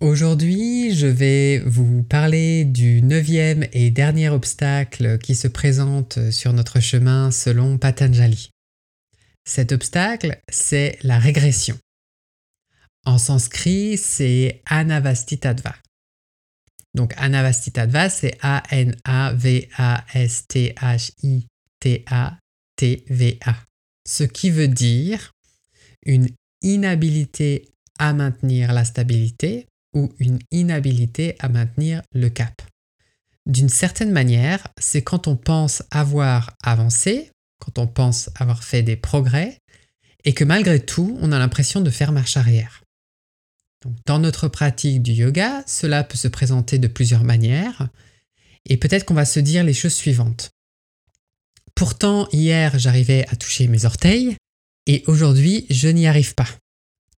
Aujourd'hui, je vais vous parler du neuvième et dernier obstacle qui se présente sur notre chemin selon Patanjali. Cet obstacle, c'est la régression. En sanskrit, c'est Anavastitadva. Donc Anavastitadva, c'est A-N-A-V-A-S-T-H-I-T-A-T-V-A. Ce qui veut dire une inhabilité à maintenir la stabilité ou une inhabilité à maintenir le cap. D'une certaine manière, c'est quand on pense avoir avancé, quand on pense avoir fait des progrès, et que malgré tout, on a l'impression de faire marche arrière. dans notre pratique du yoga, cela peut se présenter de plusieurs manières, et peut-être qu'on va se dire les choses suivantes. Pourtant, hier, j'arrivais à toucher mes orteils, et aujourd'hui, je n'y arrive pas.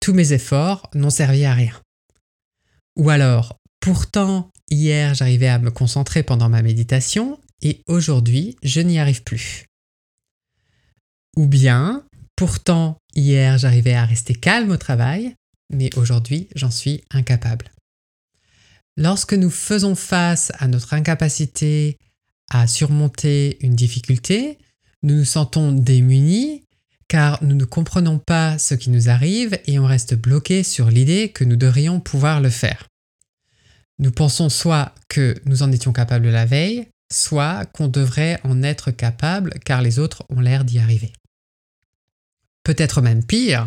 Tous mes efforts n'ont servi à rien. Ou alors, pourtant, hier j'arrivais à me concentrer pendant ma méditation et aujourd'hui je n'y arrive plus. Ou bien, pourtant, hier j'arrivais à rester calme au travail, mais aujourd'hui j'en suis incapable. Lorsque nous faisons face à notre incapacité à surmonter une difficulté, nous nous sentons démunis car nous ne comprenons pas ce qui nous arrive et on reste bloqué sur l'idée que nous devrions pouvoir le faire. Nous pensons soit que nous en étions capables la veille, soit qu'on devrait en être capable car les autres ont l'air d'y arriver. Peut-être même pire,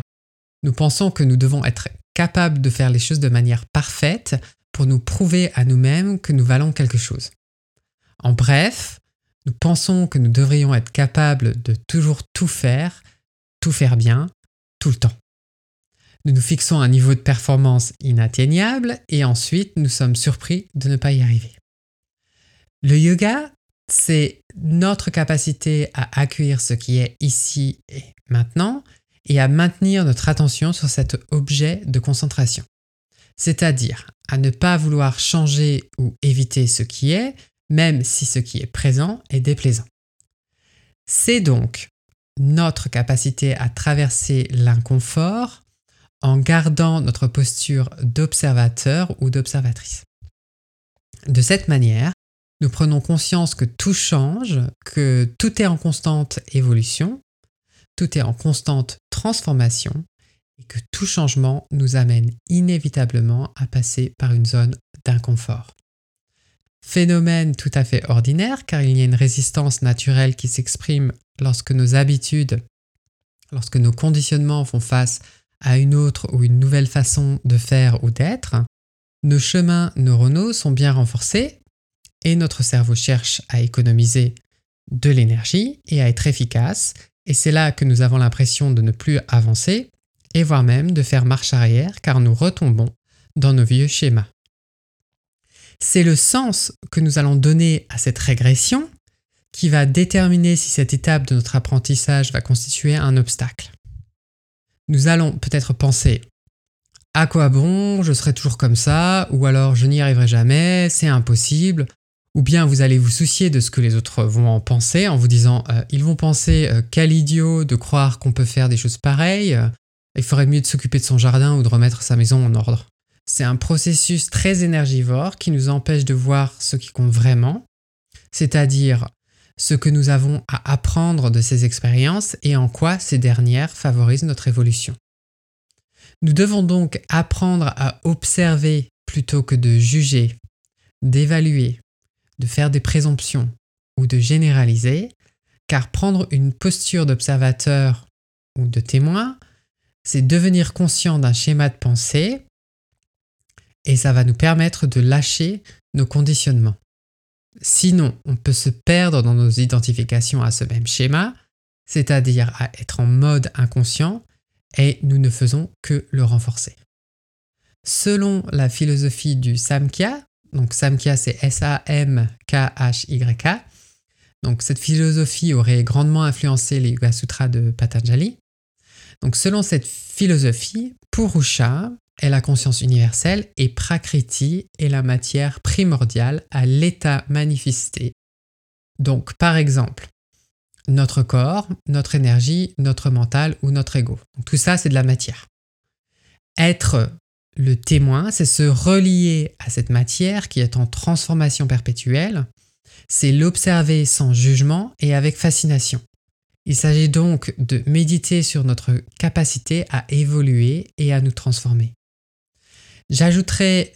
nous pensons que nous devons être capables de faire les choses de manière parfaite pour nous prouver à nous-mêmes que nous valons quelque chose. En bref, nous pensons que nous devrions être capables de toujours tout faire, tout faire bien, tout le temps. Nous nous fixons un niveau de performance inatteignable et ensuite nous sommes surpris de ne pas y arriver. Le yoga, c'est notre capacité à accueillir ce qui est ici et maintenant et à maintenir notre attention sur cet objet de concentration. C'est-à-dire à ne pas vouloir changer ou éviter ce qui est, même si ce qui est présent est déplaisant. C'est donc notre capacité à traverser l'inconfort en gardant notre posture d'observateur ou d'observatrice. De cette manière, nous prenons conscience que tout change, que tout est en constante évolution, tout est en constante transformation et que tout changement nous amène inévitablement à passer par une zone d'inconfort. Phénomène tout à fait ordinaire car il y a une résistance naturelle qui s'exprime lorsque nos habitudes, lorsque nos conditionnements font face à une autre ou une nouvelle façon de faire ou d'être, nos chemins neuronaux sont bien renforcés et notre cerveau cherche à économiser de l'énergie et à être efficace, et c'est là que nous avons l'impression de ne plus avancer et voire même de faire marche arrière car nous retombons dans nos vieux schémas. C'est le sens que nous allons donner à cette régression qui va déterminer si cette étape de notre apprentissage va constituer un obstacle. Nous allons peut-être penser à quoi bon, je serai toujours comme ça, ou alors je n'y arriverai jamais, c'est impossible, ou bien vous allez vous soucier de ce que les autres vont en penser en vous disant euh, ils vont penser euh, quel idiot de croire qu'on peut faire des choses pareilles, il ferait mieux de s'occuper de son jardin ou de remettre sa maison en ordre. C'est un processus très énergivore qui nous empêche de voir ce qui compte vraiment, c'est-à-dire ce que nous avons à apprendre de ces expériences et en quoi ces dernières favorisent notre évolution. Nous devons donc apprendre à observer plutôt que de juger, d'évaluer, de faire des présomptions ou de généraliser, car prendre une posture d'observateur ou de témoin, c'est devenir conscient d'un schéma de pensée et ça va nous permettre de lâcher nos conditionnements. Sinon, on peut se perdre dans nos identifications à ce même schéma, c'est-à-dire à être en mode inconscient, et nous ne faisons que le renforcer. Selon la philosophie du Samkhya, donc Samkhya c'est S-A-M-K-H-Y-K, Donc cette philosophie aurait grandement influencé les Yoga Sutras de Patanjali. Donc selon cette philosophie, Purusha est la conscience universelle et Prakriti est la matière primordiale à l'état manifesté. Donc par exemple, notre corps, notre énergie, notre mental ou notre ego. tout ça, c'est de la matière. Être le témoin, c'est se relier à cette matière qui est en transformation perpétuelle, c'est l'observer sans jugement et avec fascination. Il s'agit donc de méditer sur notre capacité à évoluer et à nous transformer. J'ajouterai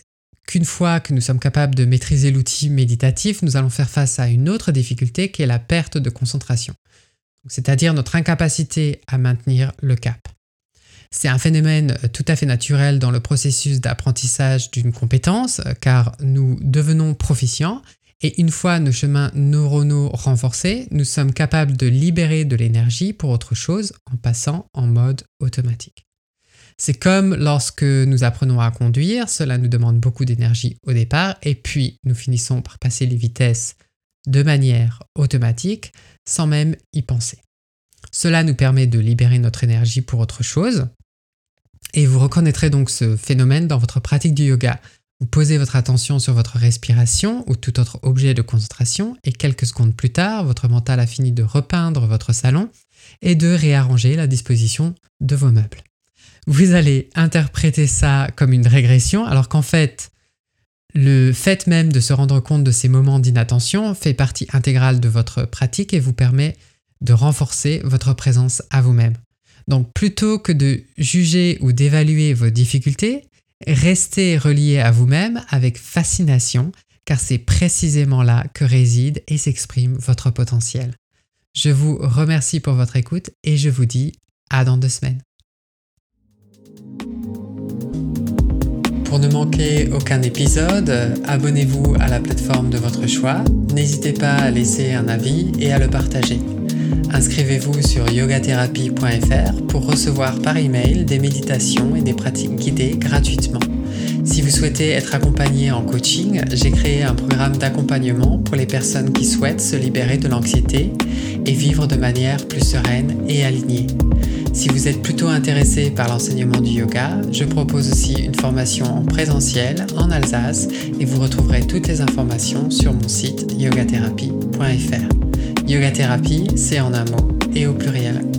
qu'une fois que nous sommes capables de maîtriser l'outil méditatif, nous allons faire face à une autre difficulté qui est la perte de concentration, c'est-à-dire notre incapacité à maintenir le cap. C'est un phénomène tout à fait naturel dans le processus d'apprentissage d'une compétence car nous devenons proficients et une fois nos chemins neuronaux renforcés, nous sommes capables de libérer de l'énergie pour autre chose en passant en mode automatique. C'est comme lorsque nous apprenons à conduire, cela nous demande beaucoup d'énergie au départ et puis nous finissons par passer les vitesses de manière automatique sans même y penser. Cela nous permet de libérer notre énergie pour autre chose et vous reconnaîtrez donc ce phénomène dans votre pratique du yoga. Vous posez votre attention sur votre respiration ou tout autre objet de concentration et quelques secondes plus tard, votre mental a fini de repeindre votre salon et de réarranger la disposition de vos meubles. Vous allez interpréter ça comme une régression alors qu'en fait, le fait même de se rendre compte de ces moments d'inattention fait partie intégrale de votre pratique et vous permet de renforcer votre présence à vous-même. Donc plutôt que de juger ou d'évaluer vos difficultés, Restez relié à vous-même avec fascination car c'est précisément là que réside et s'exprime votre potentiel. Je vous remercie pour votre écoute et je vous dis à dans deux semaines. Pour ne manquer aucun épisode, abonnez-vous à la plateforme de votre choix. N'hésitez pas à laisser un avis et à le partager. Inscrivez-vous sur yogatherapie.fr pour recevoir par email des méditations et des pratiques guidées gratuitement. Si vous souhaitez être accompagné en coaching, j'ai créé un programme d'accompagnement pour les personnes qui souhaitent se libérer de l'anxiété et vivre de manière plus sereine et alignée. Si vous êtes plutôt intéressé par l'enseignement du yoga, je propose aussi une formation en présentiel en Alsace et vous retrouverez toutes les informations sur mon site yogatherapie.fr. Yoga thérapie, c'est en un mot et au pluriel.